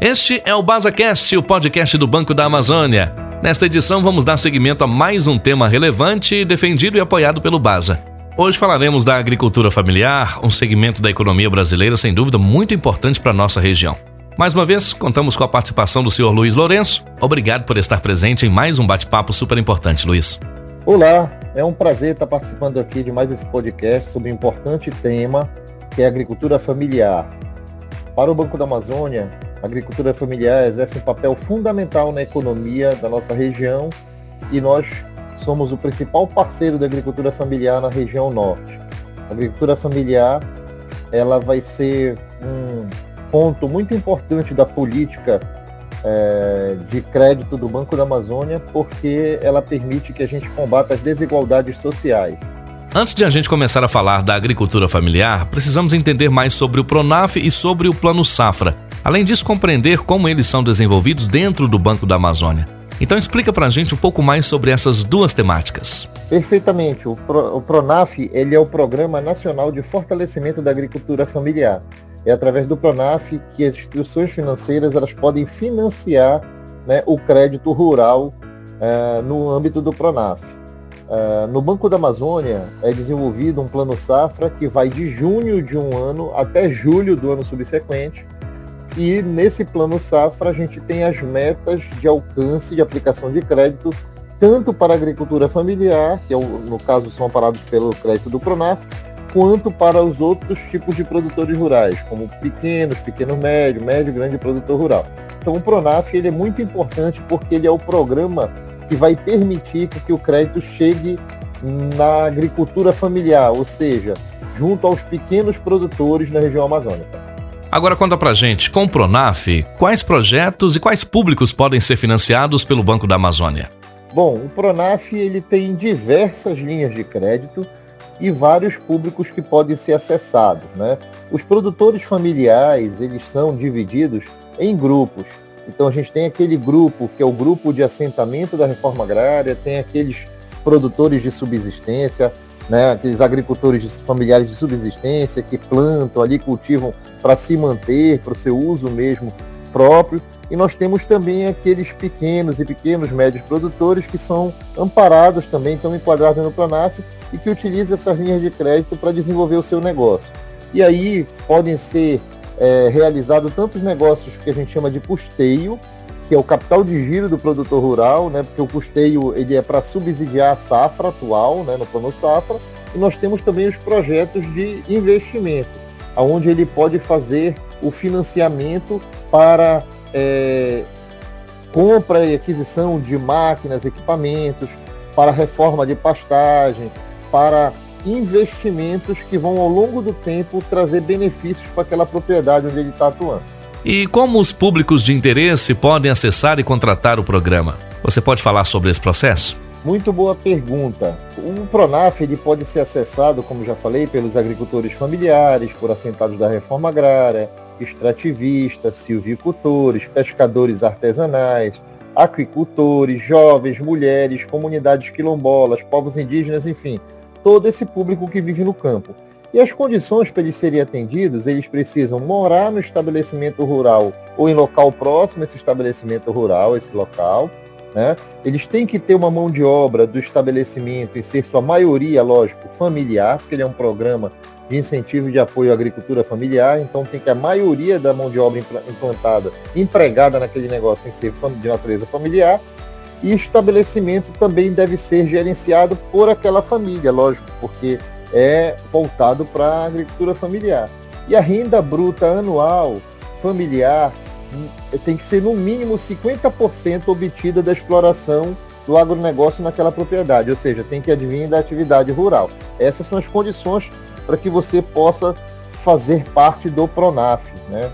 Este é o BasaCast, o podcast do Banco da Amazônia. Nesta edição, vamos dar seguimento a mais um tema relevante, defendido e apoiado pelo Basa. Hoje falaremos da agricultura familiar, um segmento da economia brasileira sem dúvida muito importante para a nossa região. Mais uma vez, contamos com a participação do senhor Luiz Lourenço. Obrigado por estar presente em mais um bate-papo super importante, Luiz. Olá, é um prazer estar participando aqui de mais esse podcast sobre um importante tema que é a agricultura familiar. Para o Banco da Amazônia, a agricultura familiar exerce um papel fundamental na economia da nossa região e nós somos o principal parceiro da agricultura familiar na região norte. A agricultura familiar ela vai ser um ponto muito importante da política é, de crédito do Banco da Amazônia, porque ela permite que a gente combata as desigualdades sociais. Antes de a gente começar a falar da agricultura familiar, precisamos entender mais sobre o Pronaf e sobre o Plano Safra. Além disso, compreender como eles são desenvolvidos dentro do Banco da Amazônia. Então explica para a gente um pouco mais sobre essas duas temáticas. Perfeitamente. O, Pro, o Pronaf ele é o Programa Nacional de Fortalecimento da Agricultura Familiar. É através do Pronaf que as instituições financeiras elas podem financiar né, o crédito rural uh, no âmbito do Pronaf. Uh, no Banco da Amazônia é desenvolvido um plano safra que vai de junho de um ano até julho do ano subsequente, e nesse plano safra a gente tem as metas de alcance de aplicação de crédito, tanto para a agricultura familiar, que é no caso são amparados pelo crédito do Pronaf, quanto para os outros tipos de produtores rurais, como pequenos, pequeno médio, médio grande produtor rural. Então o Pronaf ele é muito importante porque ele é o programa que vai permitir que o crédito chegue na agricultura familiar, ou seja, junto aos pequenos produtores na região amazônica. Agora conta pra gente, com o Pronaf, quais projetos e quais públicos podem ser financiados pelo Banco da Amazônia? Bom, o Pronaf ele tem diversas linhas de crédito e vários públicos que podem ser acessados, né? Os produtores familiares, eles são divididos em grupos. Então a gente tem aquele grupo que é o grupo de assentamento da reforma agrária, tem aqueles produtores de subsistência, né, aqueles agricultores familiares de subsistência que plantam ali, cultivam para se manter, para o seu uso mesmo próprio. E nós temos também aqueles pequenos e pequenos médios produtores que são amparados também, estão enquadrados no Planaf e que utilizam essas linhas de crédito para desenvolver o seu negócio. E aí podem ser é, realizados tantos negócios que a gente chama de custeio, que é o capital de giro do produtor rural, né? Porque o custeio ele é para subsidiar a safra atual, né? No plano safra. E nós temos também os projetos de investimento, aonde ele pode fazer o financiamento para é, compra e aquisição de máquinas, equipamentos, para reforma de pastagem, para investimentos que vão ao longo do tempo trazer benefícios para aquela propriedade onde ele está atuando. E como os públicos de interesse podem acessar e contratar o programa? Você pode falar sobre esse processo? Muito boa pergunta. O Pronaf ele pode ser acessado, como já falei, pelos agricultores familiares, por assentados da reforma agrária, extrativistas, silvicultores, pescadores artesanais, aquicultores, jovens, mulheres, comunidades quilombolas, povos indígenas, enfim, todo esse público que vive no campo. E as condições para eles serem atendidos, eles precisam morar no estabelecimento rural ou em local próximo a esse estabelecimento rural, esse local. Né? Eles têm que ter uma mão de obra do estabelecimento e ser sua maioria, lógico, familiar, porque ele é um programa de incentivo de apoio à agricultura familiar, então tem que a maioria da mão de obra implantada, empregada naquele negócio, tem que ser de natureza familiar. E estabelecimento também deve ser gerenciado por aquela família, lógico, porque é voltado para a agricultura familiar. E a renda bruta anual familiar hum, tem que ser no mínimo 50% obtida da exploração do agronegócio naquela propriedade, ou seja, tem que advir da atividade rural. Essas são as condições para que você possa fazer parte do Pronaf, né?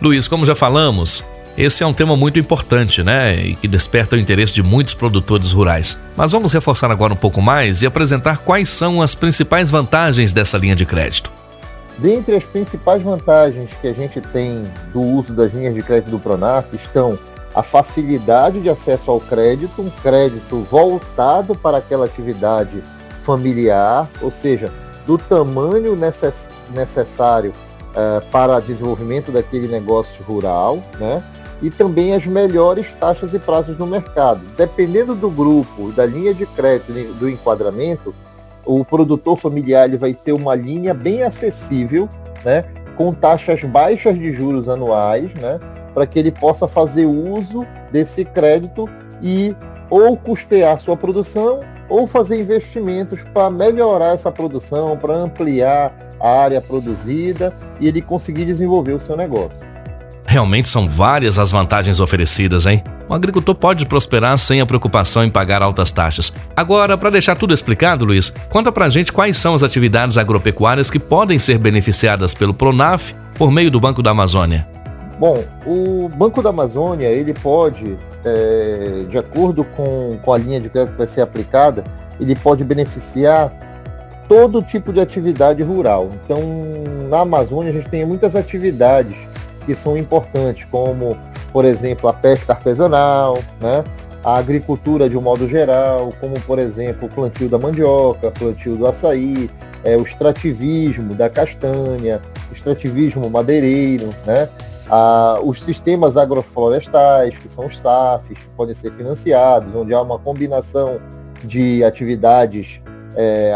Luiz, como já falamos, esse é um tema muito importante, né? E que desperta o interesse de muitos produtores rurais. Mas vamos reforçar agora um pouco mais e apresentar quais são as principais vantagens dessa linha de crédito. Dentre as principais vantagens que a gente tem do uso das linhas de crédito do Pronaf estão a facilidade de acesso ao crédito, um crédito voltado para aquela atividade familiar, ou seja, do tamanho necess necessário uh, para desenvolvimento daquele negócio rural, né? E também as melhores taxas e prazos no mercado. Dependendo do grupo, da linha de crédito, do enquadramento, o produtor familiar ele vai ter uma linha bem acessível, né? Com taxas baixas de juros anuais, né? Para que ele possa fazer uso desse crédito e ou custear sua produção ou fazer investimentos para melhorar essa produção, para ampliar a área produzida e ele conseguir desenvolver o seu negócio. Realmente são várias as vantagens oferecidas, hein? O agricultor pode prosperar sem a preocupação em pagar altas taxas. Agora, para deixar tudo explicado, Luiz, conta pra gente quais são as atividades agropecuárias que podem ser beneficiadas pelo Pronaf por meio do Banco da Amazônia. Bom, o Banco da Amazônia, ele pode, é, de acordo com, com a linha de crédito que vai ser aplicada, ele pode beneficiar todo tipo de atividade rural. Então, na Amazônia, a gente tem muitas atividades que são importantes, como, por exemplo, a pesca artesanal, né? a agricultura de um modo geral, como, por exemplo, o plantio da mandioca, plantio do açaí, é, o extrativismo da castanha, o extrativismo madeireiro, né? Os sistemas agroflorestais, que são os SAFs, que podem ser financiados, onde há uma combinação de atividades é,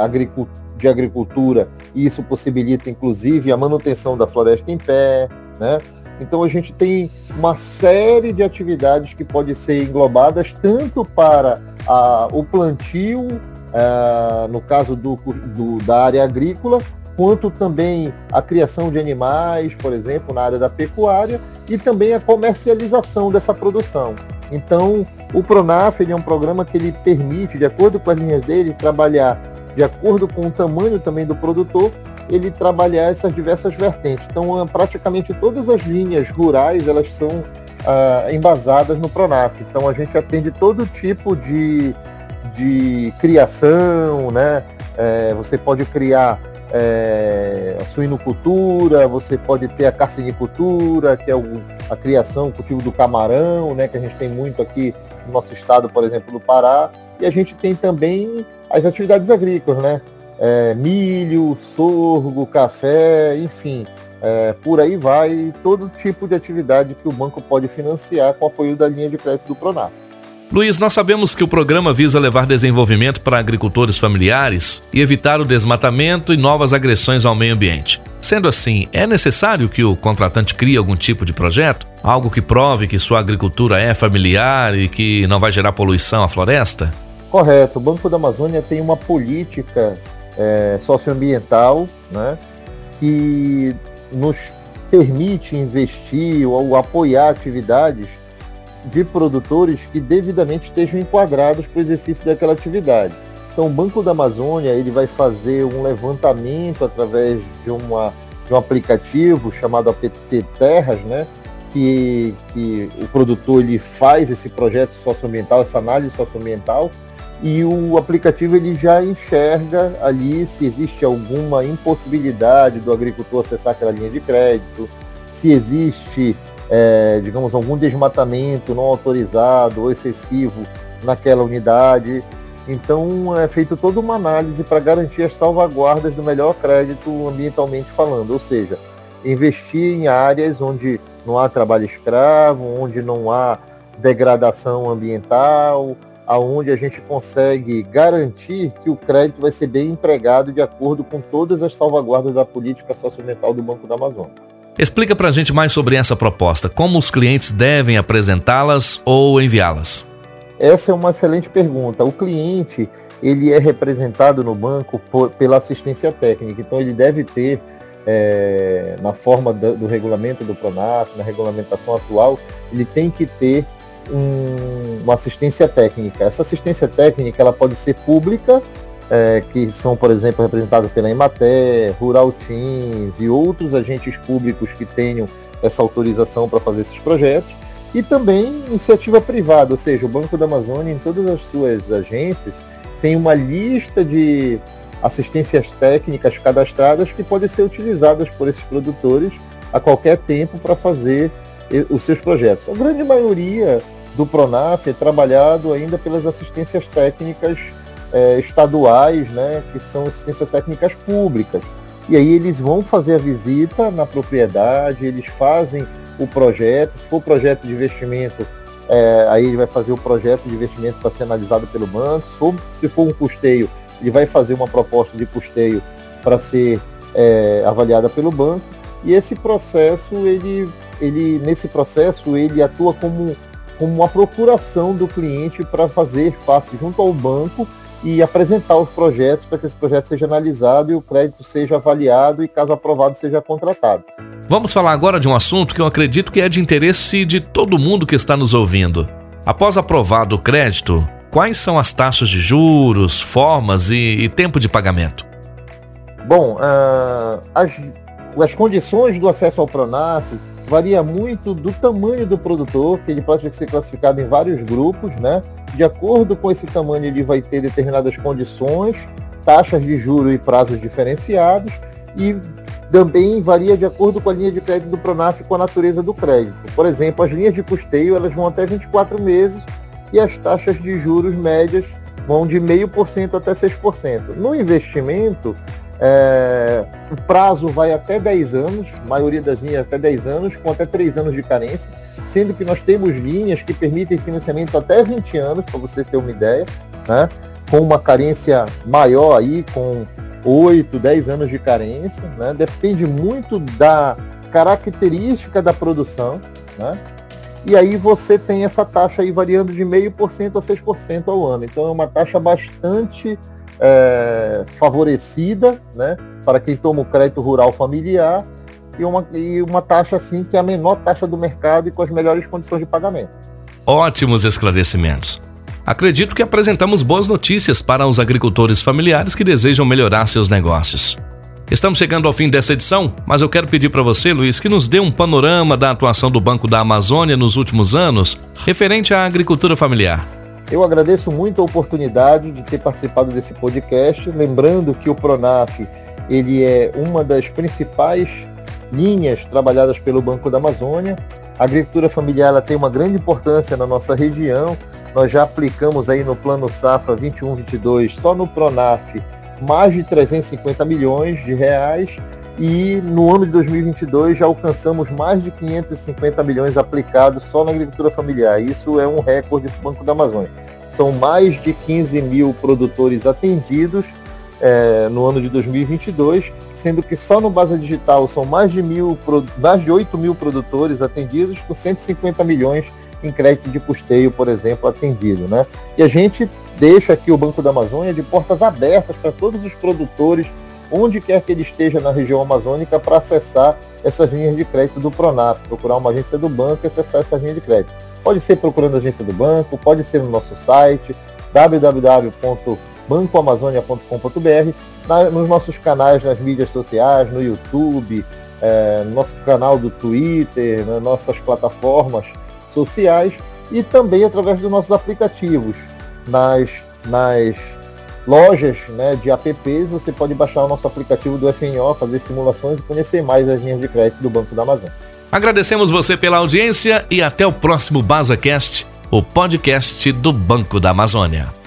de agricultura, e isso possibilita, inclusive, a manutenção da floresta em pé, né? Então a gente tem uma série de atividades que podem ser englobadas tanto para a, o plantio, é, no caso do, do, da área agrícola, quanto também a criação de animais, por exemplo, na área da pecuária, e também a comercialização dessa produção. Então, o Pronaf é um programa que ele permite, de acordo com as linhas dele, trabalhar de acordo com o tamanho também do produtor, ele trabalhar essas diversas vertentes. Então, ah, praticamente todas as linhas rurais elas são ah, embasadas no Pronaf. Então, a gente atende todo tipo de, de criação, né? É, você pode criar é, a suinocultura, você pode ter a carcinicultura, que é o, a criação, o cultivo do camarão, né, que a gente tem muito aqui no nosso estado, por exemplo, do Pará, e a gente tem também as atividades agrícolas, né, é, milho, sorgo, café, enfim, é, por aí vai, todo tipo de atividade que o banco pode financiar com o apoio da linha de crédito do Pronaf. Luiz, nós sabemos que o programa visa levar desenvolvimento para agricultores familiares e evitar o desmatamento e novas agressões ao meio ambiente. Sendo assim, é necessário que o contratante crie algum tipo de projeto? Algo que prove que sua agricultura é familiar e que não vai gerar poluição à floresta? Correto. O Banco da Amazônia tem uma política é, socioambiental né, que nos permite investir ou apoiar atividades de produtores que devidamente estejam enquadrados para o exercício daquela atividade. Então, o Banco da Amazônia ele vai fazer um levantamento através de, uma, de um aplicativo chamado APT Terras, né? Que, que o produtor ele faz esse projeto socioambiental, essa análise socioambiental, e o aplicativo ele já enxerga ali se existe alguma impossibilidade do agricultor acessar aquela linha de crédito, se existe é, digamos, algum desmatamento não autorizado ou excessivo naquela unidade. Então é feito toda uma análise para garantir as salvaguardas do melhor crédito ambientalmente falando, ou seja, investir em áreas onde não há trabalho escravo, onde não há degradação ambiental, aonde a gente consegue garantir que o crédito vai ser bem empregado de acordo com todas as salvaguardas da política socioambiental do Banco da Amazônia. Explica pra gente mais sobre essa proposta, como os clientes devem apresentá-las ou enviá-las. Essa é uma excelente pergunta. O cliente, ele é representado no banco por, pela assistência técnica, então ele deve ter, é, na forma do, do, regulamento do Pronaf, na regulamentação atual, ele tem que ter um, uma assistência técnica. Essa assistência técnica, ela pode ser pública é, que são, por exemplo, representados pela Emater, Rural Teams e outros agentes públicos que tenham essa autorização para fazer esses projetos, e também iniciativa privada, ou seja, o Banco da Amazônia, em todas as suas agências, tem uma lista de assistências técnicas cadastradas que podem ser utilizadas por esses produtores a qualquer tempo para fazer os seus projetos. A grande maioria do Pronaf é trabalhado ainda pelas assistências técnicas é, estaduais, né, que são assistências técnicas públicas. E aí eles vão fazer a visita na propriedade, eles fazem o projeto, se for projeto de investimento, é, aí ele vai fazer o projeto de investimento para ser analisado pelo banco. Se for, um custeio, ele vai fazer uma proposta de custeio para ser é, avaliada pelo banco. E esse processo, ele, ele, nesse processo, ele atua como, como uma procuração do cliente para fazer face junto ao banco e apresentar os projetos para que esse projeto seja analisado e o crédito seja avaliado e, caso aprovado, seja contratado. Vamos falar agora de um assunto que eu acredito que é de interesse de todo mundo que está nos ouvindo. Após aprovado o crédito, quais são as taxas de juros, formas e, e tempo de pagamento? Bom, uh, as, as condições do acesso ao Pronaf varia muito do tamanho do produtor, que ele pode ser classificado em vários grupos, né? De acordo com esse tamanho, ele vai ter determinadas condições, taxas de juro e prazos diferenciados e também varia de acordo com a linha de crédito do Pronaf e com a natureza do crédito. Por exemplo, as linhas de custeio elas vão até 24 meses e as taxas de juros médias vão de 0,5% até 6%. No investimento, é, o prazo vai até 10 anos, maioria das linhas até 10 anos, com até 3 anos de carência, sendo que nós temos linhas que permitem financiamento até 20 anos, para você ter uma ideia, né? com uma carência maior aí, com 8, 10 anos de carência, né? Depende muito da característica da produção, né? E aí você tem essa taxa aí variando de 0,5% a 6% ao ano. Então é uma taxa bastante é, favorecida, né? Para quem toma o crédito rural familiar e uma, e uma taxa assim que é a menor taxa do mercado e com as melhores condições de pagamento. Ótimos esclarecimentos. Acredito que apresentamos boas notícias para os agricultores familiares que desejam melhorar seus negócios. Estamos chegando ao fim dessa edição, mas eu quero pedir para você, Luiz, que nos dê um panorama da atuação do Banco da Amazônia nos últimos anos, referente à agricultura familiar. Eu agradeço muito a oportunidade de ter participado desse podcast, lembrando que o Pronaf ele é uma das principais linhas trabalhadas pelo Banco da Amazônia. A agricultura familiar ela tem uma grande importância na nossa região, nós já aplicamos aí no Plano Safra 21-22, só no Pronaf, mais de 350 milhões de reais e no ano de 2022 já alcançamos mais de 550 milhões aplicados só na agricultura familiar. Isso é um recorde do Banco da Amazônia. São mais de 15 mil produtores atendidos é, no ano de 2022, sendo que só no Base Digital são mais de, mil, mais de 8 mil produtores atendidos com 150 milhões em crédito de custeio, por exemplo, atendido. Né? E a gente deixa aqui o Banco da Amazônia de portas abertas para todos os produtores, onde quer que ele esteja na região amazônica, para acessar essas linhas de crédito do Pronaf, procurar uma agência do banco e acessar essas linhas de crédito. Pode ser procurando a agência do banco, pode ser no nosso site www.bancoamazonia.com.br, nos nossos canais nas mídias sociais, no YouTube, é, no nosso canal do Twitter, nas nossas plataformas sociais e também através dos nossos aplicativos. Nas, nas lojas né, de apps, você pode baixar o nosso aplicativo do FNO, fazer simulações e conhecer mais as linhas de crédito do Banco da Amazônia. Agradecemos você pela audiência e até o próximo BazaCast, o podcast do Banco da Amazônia.